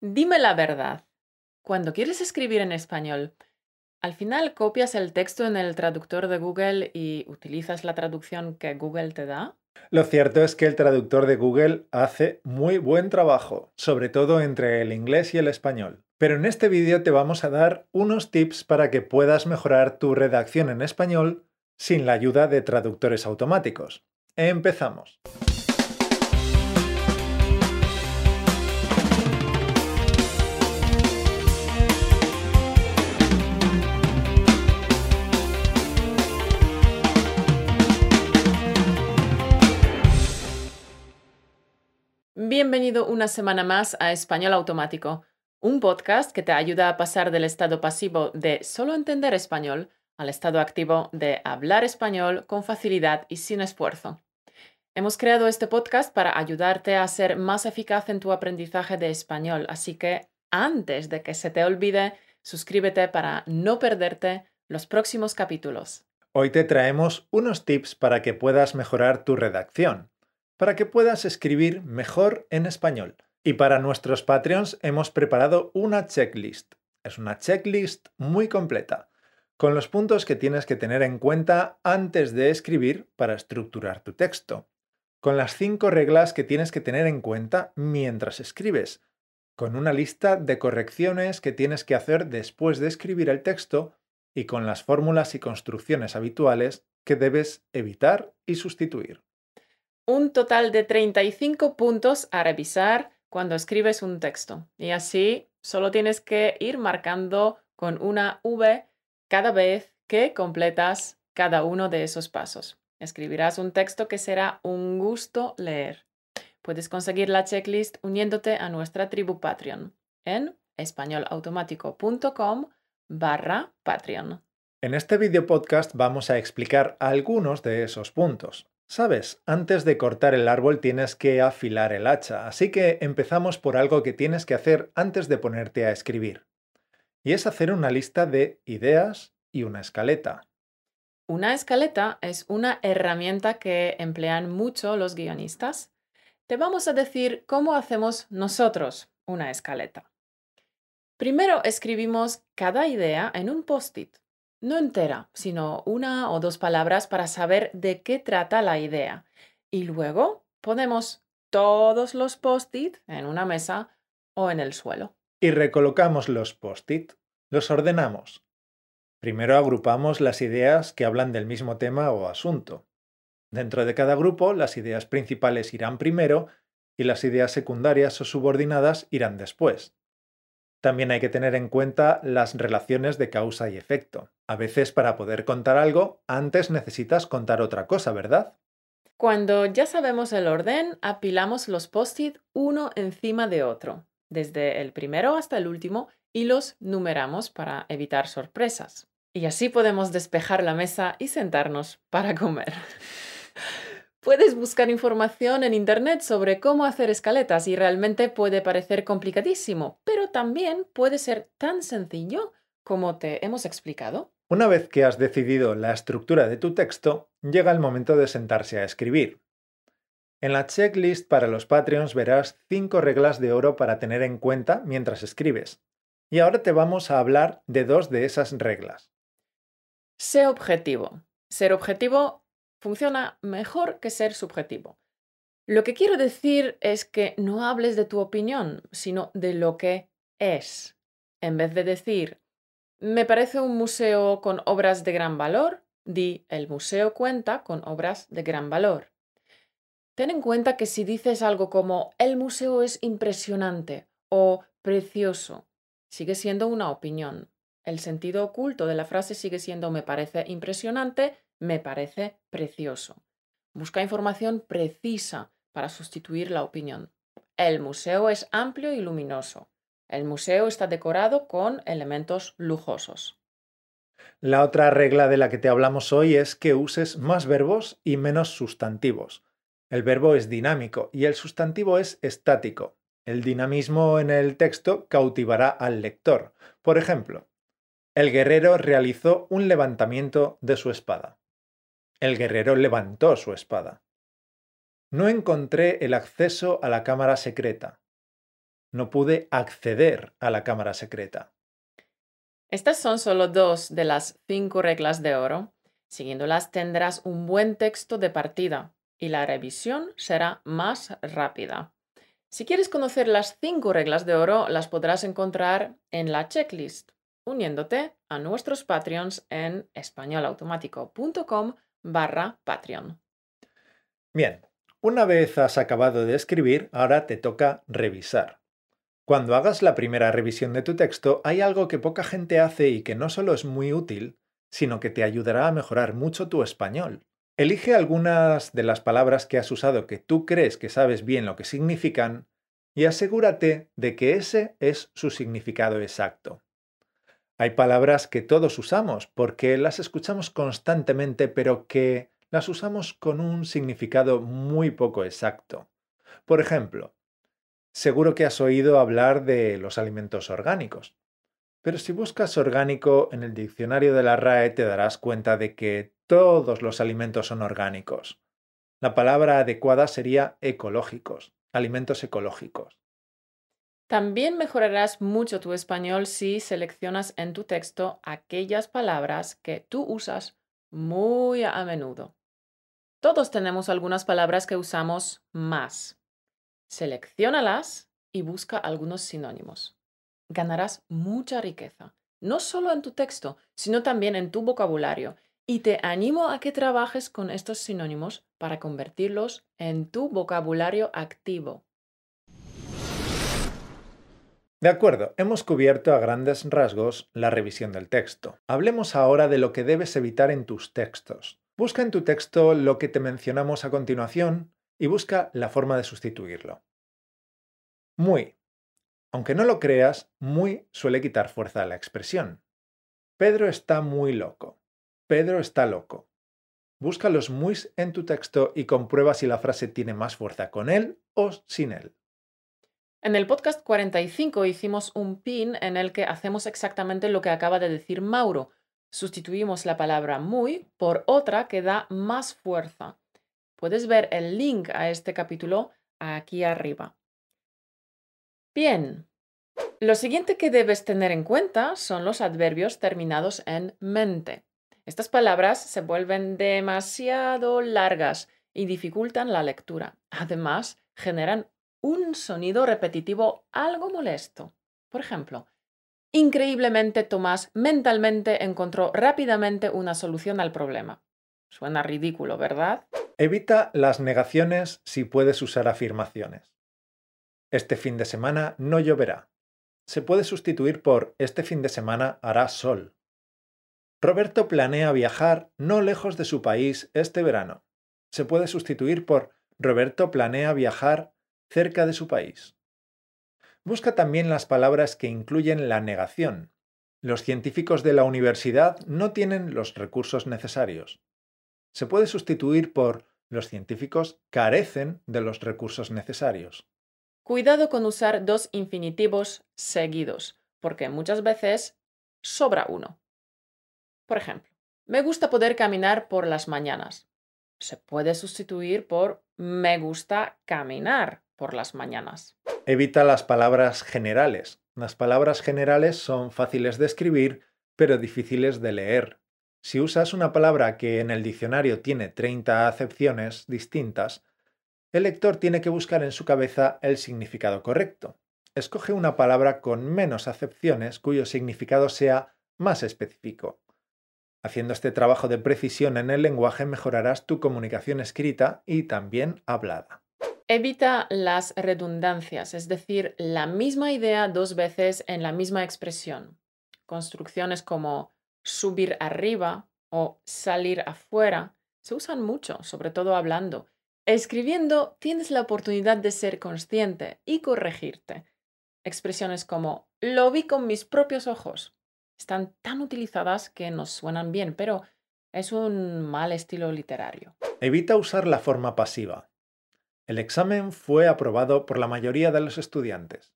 Dime la verdad. Cuando quieres escribir en español, al final copias el texto en el traductor de Google y utilizas la traducción que Google te da. Lo cierto es que el traductor de Google hace muy buen trabajo, sobre todo entre el inglés y el español. Pero en este vídeo te vamos a dar unos tips para que puedas mejorar tu redacción en español sin la ayuda de traductores automáticos. Empezamos. Bienvenido una semana más a Español Automático, un podcast que te ayuda a pasar del estado pasivo de solo entender español al estado activo de hablar español con facilidad y sin esfuerzo. Hemos creado este podcast para ayudarte a ser más eficaz en tu aprendizaje de español, así que antes de que se te olvide, suscríbete para no perderte los próximos capítulos. Hoy te traemos unos tips para que puedas mejorar tu redacción para que puedas escribir mejor en español. Y para nuestros Patreons hemos preparado una checklist. Es una checklist muy completa, con los puntos que tienes que tener en cuenta antes de escribir para estructurar tu texto, con las cinco reglas que tienes que tener en cuenta mientras escribes, con una lista de correcciones que tienes que hacer después de escribir el texto y con las fórmulas y construcciones habituales que debes evitar y sustituir un total de 35 puntos a revisar cuando escribes un texto. Y así solo tienes que ir marcando con una V cada vez que completas cada uno de esos pasos. Escribirás un texto que será un gusto leer. Puedes conseguir la checklist uniéndote a nuestra tribu Patreon en españolautomático.com barra Patreon. En este video podcast vamos a explicar algunos de esos puntos. Sabes, antes de cortar el árbol tienes que afilar el hacha, así que empezamos por algo que tienes que hacer antes de ponerte a escribir. Y es hacer una lista de ideas y una escaleta. Una escaleta es una herramienta que emplean mucho los guionistas. Te vamos a decir cómo hacemos nosotros una escaleta. Primero escribimos cada idea en un post-it no entera, sino una o dos palabras para saber de qué trata la idea. Y luego ponemos todos los post-it en una mesa o en el suelo. Y recolocamos los post-it, los ordenamos. Primero agrupamos las ideas que hablan del mismo tema o asunto. Dentro de cada grupo, las ideas principales irán primero y las ideas secundarias o subordinadas irán después. También hay que tener en cuenta las relaciones de causa y efecto. A veces para poder contar algo, antes necesitas contar otra cosa, ¿verdad? Cuando ya sabemos el orden, apilamos los post-it uno encima de otro, desde el primero hasta el último, y los numeramos para evitar sorpresas. Y así podemos despejar la mesa y sentarnos para comer. Puedes buscar información en Internet sobre cómo hacer escaletas y realmente puede parecer complicadísimo, pero también puede ser tan sencillo como te hemos explicado. Una vez que has decidido la estructura de tu texto, llega el momento de sentarse a escribir. En la checklist para los Patreons verás cinco reglas de oro para tener en cuenta mientras escribes. Y ahora te vamos a hablar de dos de esas reglas. Sé objetivo. Ser objetivo funciona mejor que ser subjetivo. Lo que quiero decir es que no hables de tu opinión, sino de lo que es. En vez de decir, me parece un museo con obras de gran valor, di, el museo cuenta con obras de gran valor. Ten en cuenta que si dices algo como, el museo es impresionante o precioso, sigue siendo una opinión. El sentido oculto de la frase sigue siendo me parece impresionante me parece precioso. Busca información precisa para sustituir la opinión. El museo es amplio y luminoso. El museo está decorado con elementos lujosos. La otra regla de la que te hablamos hoy es que uses más verbos y menos sustantivos. El verbo es dinámico y el sustantivo es estático. El dinamismo en el texto cautivará al lector. Por ejemplo, el guerrero realizó un levantamiento de su espada. El guerrero levantó su espada. No encontré el acceso a la cámara secreta. no pude acceder a la cámara secreta. Estas son solo dos de las cinco reglas de oro. Siguiéndolas tendrás un buen texto de partida y la revisión será más rápida. Si quieres conocer las cinco reglas de oro, las podrás encontrar en la checklist, uniéndote a nuestros Patreons en españolautomático.com barra Patreon. Bien, una vez has acabado de escribir, ahora te toca revisar. Cuando hagas la primera revisión de tu texto, hay algo que poca gente hace y que no solo es muy útil, sino que te ayudará a mejorar mucho tu español. Elige algunas de las palabras que has usado que tú crees que sabes bien lo que significan y asegúrate de que ese es su significado exacto. Hay palabras que todos usamos porque las escuchamos constantemente pero que las usamos con un significado muy poco exacto. Por ejemplo, seguro que has oído hablar de los alimentos orgánicos. Pero si buscas orgánico en el diccionario de la RAE te darás cuenta de que todos los alimentos son orgánicos. La palabra adecuada sería ecológicos, alimentos ecológicos. También mejorarás mucho tu español si seleccionas en tu texto aquellas palabras que tú usas muy a menudo. Todos tenemos algunas palabras que usamos más. Selecciónalas y busca algunos sinónimos. Ganarás mucha riqueza, no solo en tu texto, sino también en tu vocabulario y te animo a que trabajes con estos sinónimos para convertirlos en tu vocabulario activo. De acuerdo, hemos cubierto a grandes rasgos la revisión del texto. Hablemos ahora de lo que debes evitar en tus textos. Busca en tu texto lo que te mencionamos a continuación y busca la forma de sustituirlo. Muy. Aunque no lo creas, muy suele quitar fuerza a la expresión. Pedro está muy loco. Pedro está loco. Busca los muis en tu texto y comprueba si la frase tiene más fuerza con él o sin él. En el podcast 45 hicimos un pin en el que hacemos exactamente lo que acaba de decir Mauro. Sustituimos la palabra muy por otra que da más fuerza. Puedes ver el link a este capítulo aquí arriba. Bien, lo siguiente que debes tener en cuenta son los adverbios terminados en mente. Estas palabras se vuelven demasiado largas y dificultan la lectura. Además, generan un sonido repetitivo algo molesto. Por ejemplo, increíblemente Tomás mentalmente encontró rápidamente una solución al problema. Suena ridículo, ¿verdad? Evita las negaciones si puedes usar afirmaciones. Este fin de semana no lloverá. Se puede sustituir por este fin de semana hará sol. Roberto planea viajar no lejos de su país este verano. Se puede sustituir por Roberto planea viajar cerca de su país. Busca también las palabras que incluyen la negación. Los científicos de la universidad no tienen los recursos necesarios. Se puede sustituir por los científicos carecen de los recursos necesarios. Cuidado con usar dos infinitivos seguidos, porque muchas veces sobra uno. Por ejemplo, me gusta poder caminar por las mañanas. Se puede sustituir por me gusta caminar por las mañanas. Evita las palabras generales. Las palabras generales son fáciles de escribir, pero difíciles de leer. Si usas una palabra que en el diccionario tiene 30 acepciones distintas, el lector tiene que buscar en su cabeza el significado correcto. Escoge una palabra con menos acepciones cuyo significado sea más específico. Haciendo este trabajo de precisión en el lenguaje mejorarás tu comunicación escrita y también hablada. Evita las redundancias, es decir, la misma idea dos veces en la misma expresión. Construcciones como subir arriba o salir afuera se usan mucho, sobre todo hablando. Escribiendo tienes la oportunidad de ser consciente y corregirte. Expresiones como lo vi con mis propios ojos están tan utilizadas que nos suenan bien, pero es un mal estilo literario. Evita usar la forma pasiva. El examen fue aprobado por la mayoría de los estudiantes.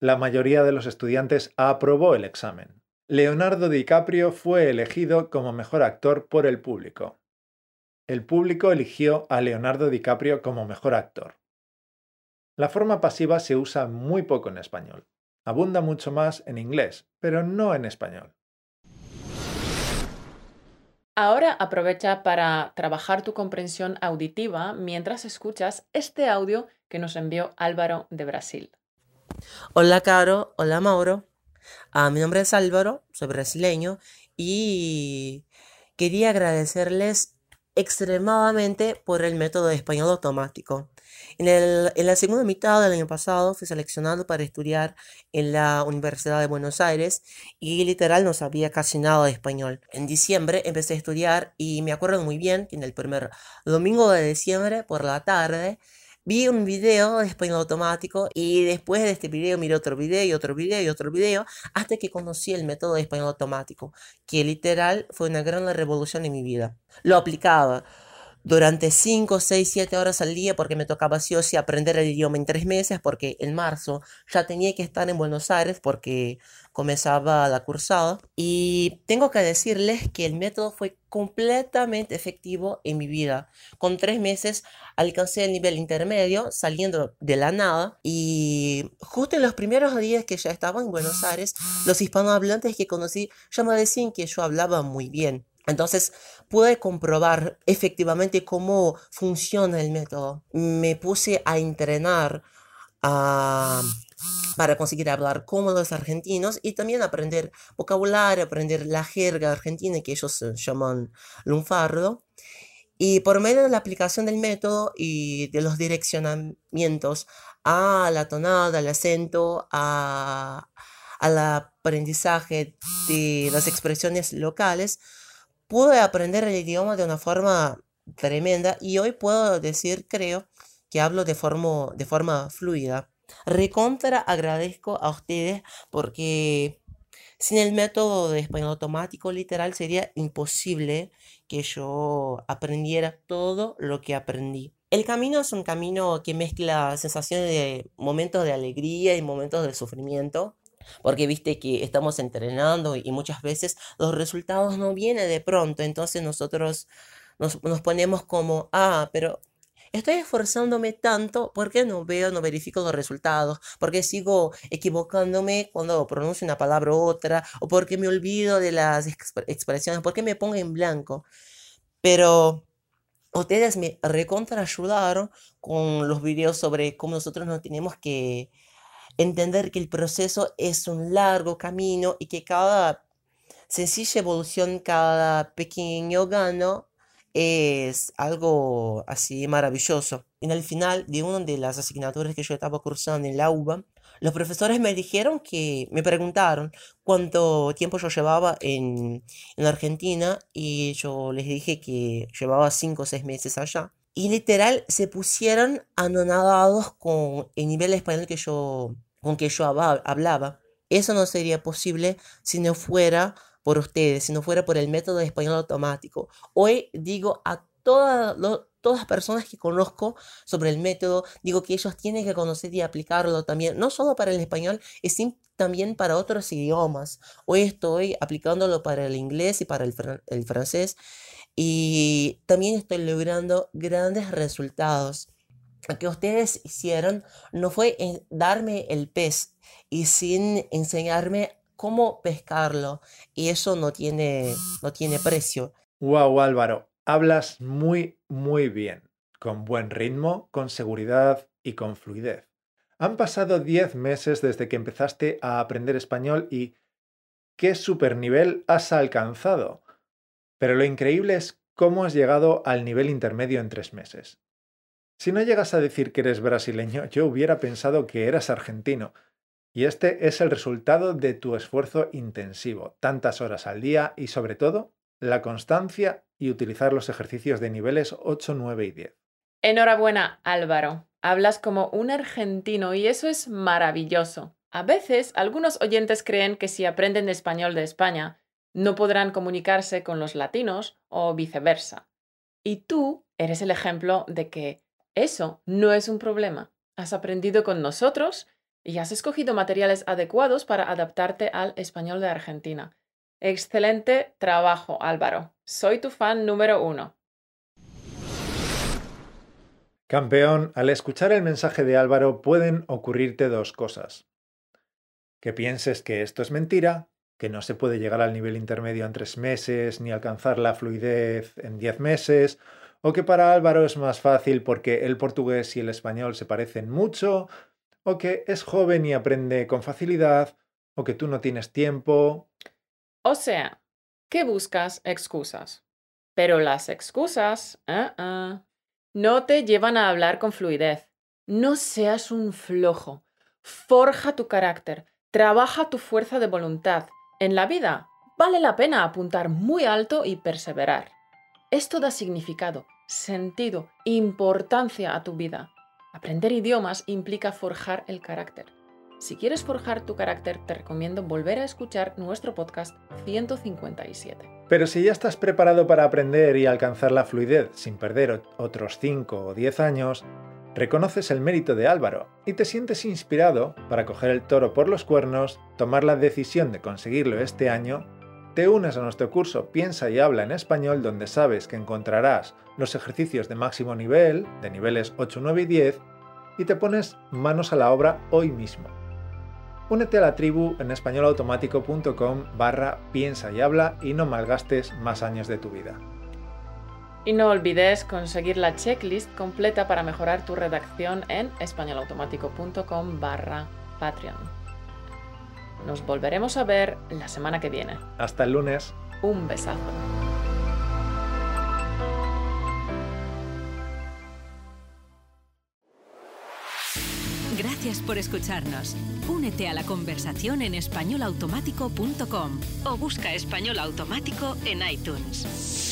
La mayoría de los estudiantes aprobó el examen. Leonardo DiCaprio fue elegido como mejor actor por el público. El público eligió a Leonardo DiCaprio como mejor actor. La forma pasiva se usa muy poco en español. Abunda mucho más en inglés, pero no en español. Ahora aprovecha para trabajar tu comprensión auditiva mientras escuchas este audio que nos envió Álvaro de Brasil. Hola Caro, hola Mauro. Ah, mi nombre es Álvaro, soy brasileño y quería agradecerles extremadamente por el método de español automático. En, la segunda mitad del año pasado fui seleccionado para estudiar en la Universidad de Buenos Aires y literal no sabía casi nada de español. En diciembre empecé a estudiar y me acuerdo muy bien que en el primer domingo de diciembre por la tarde vi un video de español automático y después de este video miré otro video y otro video y otro video hasta que conocí el método de español automático, que literal fue una gran revolución en mi vida. Lo aplicaba durante 5, 6, 7 horas al día porque me tocaba sí o sí aprender el idioma en tres meses porque en marzo ya tenía que estar en Buenos Aires porque comenzaba la cursada y tengo que decirles que el método fue completamente efectivo en mi vida. Con tres meses alcancé el nivel intermedio saliendo de la nada y justo en los primeros días que ya estaba en Buenos Aires los hispanohablantes que conocí ya me decían que yo hablaba muy bien. Entonces pude comprobar efectivamente cómo funciona el método. Me puse a entrenar para conseguir hablar como los argentinos y también aprender vocabulario, aprender la jerga argentina que ellos llaman lunfardo. Y por medio de la aplicación del método y de los direccionamientos a la tonada, al acento, a, al aprendizaje de las expresiones locales, pude aprender el idioma de una forma tremenda y hoy puedo decir, creo, que hablo de forma, de forma fluida. Recontra agradezco a ustedes porque sin el método de español automático literal sería imposible que yo aprendiera todo lo que aprendí. El camino es un camino que mezcla sensaciones de momentos de alegría y momentos de sufrimiento. Porque viste que estamos entrenando y muchas veces los resultados no vienen de pronto. Entonces nosotros nos, ponemos como, ah, pero estoy esforzándome tanto, ¿por qué no veo, no verifico los resultados? ¿Por qué sigo equivocándome cuando pronuncio una palabra u otra? ¿O porque me olvido de las expresiones? ¿Por qué me pongo en blanco? Pero ustedes me recontra ayudaron con los videos sobre cómo nosotros no tenemos que entender que el proceso es un largo camino y que cada sencilla evolución, cada pequeño gano es algo así maravilloso. En el final de una de las asignaturas que yo estaba cursando en la UBA, los profesores me dijeron que, me preguntaron cuánto tiempo yo llevaba en, en Argentina y yo les dije que llevaba 5 o 6 meses allá. Y literal se pusieron anonadados con el nivel de español que yo, con que yo hablaba. Eso no sería posible si no fuera por ustedes, si no fuera por el método de español automático. Hoy digo a todas, las personas que conozco sobre el método, digo que ellos tienen que conocer y aplicarlo también, no solo para el español, sino también para otros idiomas. Hoy estoy aplicándolo para el inglés y para el, el francés y también estoy logrando grandes resultados que ustedes hicieron no fue darme el pez y sin enseñarme cómo pescarlo. Y eso no tiene, no tiene precio. Wow, Álvaro, hablas muy, muy bien. Con buen ritmo, con seguridad y con fluidez. Han pasado 10 meses desde que empezaste a aprender español y qué super nivel has alcanzado. Pero lo increíble es cómo has llegado al nivel intermedio en tres meses. Si no llegas a decir que eres brasileño, yo hubiera pensado que eras argentino. Y este es el resultado de tu esfuerzo intensivo, tantas horas al día y sobre todo la constancia y utilizar los ejercicios de niveles 8, 9 y 10. Enhorabuena, Álvaro. Hablas como un argentino y eso es maravilloso. A veces algunos oyentes creen que si aprenden español de España, no podrán comunicarse con los latinos o viceversa. Y tú eres el ejemplo de que eso no es un problema. Has aprendido con nosotros y has escogido materiales adecuados para adaptarte al español de Argentina. Excelente trabajo, Álvaro. Soy tu fan número uno. Campeón, al escuchar el mensaje de Álvaro pueden ocurrirte dos cosas. Que pienses que esto es mentira, que no se puede llegar al nivel intermedio en tres meses ni alcanzar la fluidez en diez meses, o que para Álvaro es más fácil porque el portugués y el español se parecen mucho, o que es joven y aprende con facilidad, o que tú no tienes tiempo. O sea, ¿qué buscas? Excusas. Pero las excusas uh-uh, no te llevan a hablar con fluidez. No seas un flojo. Forja tu carácter. Trabaja tu fuerza de voluntad. En la vida vale la pena apuntar muy alto y perseverar. Esto da significado, sentido, importancia a tu vida. Aprender idiomas implica forjar el carácter. Si quieres forjar tu carácter, te recomiendo volver a escuchar nuestro podcast 157. Pero si ya estás preparado para aprender y alcanzar la fluidez sin perder otros 5 o 10 años, reconoces el mérito de Álvaro y te sientes inspirado para coger el toro por los cuernos, tomar la decisión de conseguirlo este año, te unes a nuestro curso Piensa y habla en español donde sabes que encontrarás los ejercicios de máximo nivel, de niveles 8, 9 y 10, y te pones manos a la obra hoy mismo. Únete a la tribu en españolautomático.com barra piensa y habla y no malgastes más años de tu vida. Y no olvides conseguir la checklist completa para mejorar tu redacción en españolautomático.com barra Patreon. Nos volveremos a ver la semana que viene. Hasta el lunes. Un besazo. Gracias por escucharnos. Únete a la conversación en españolautomático.com o busca español automático en iTunes.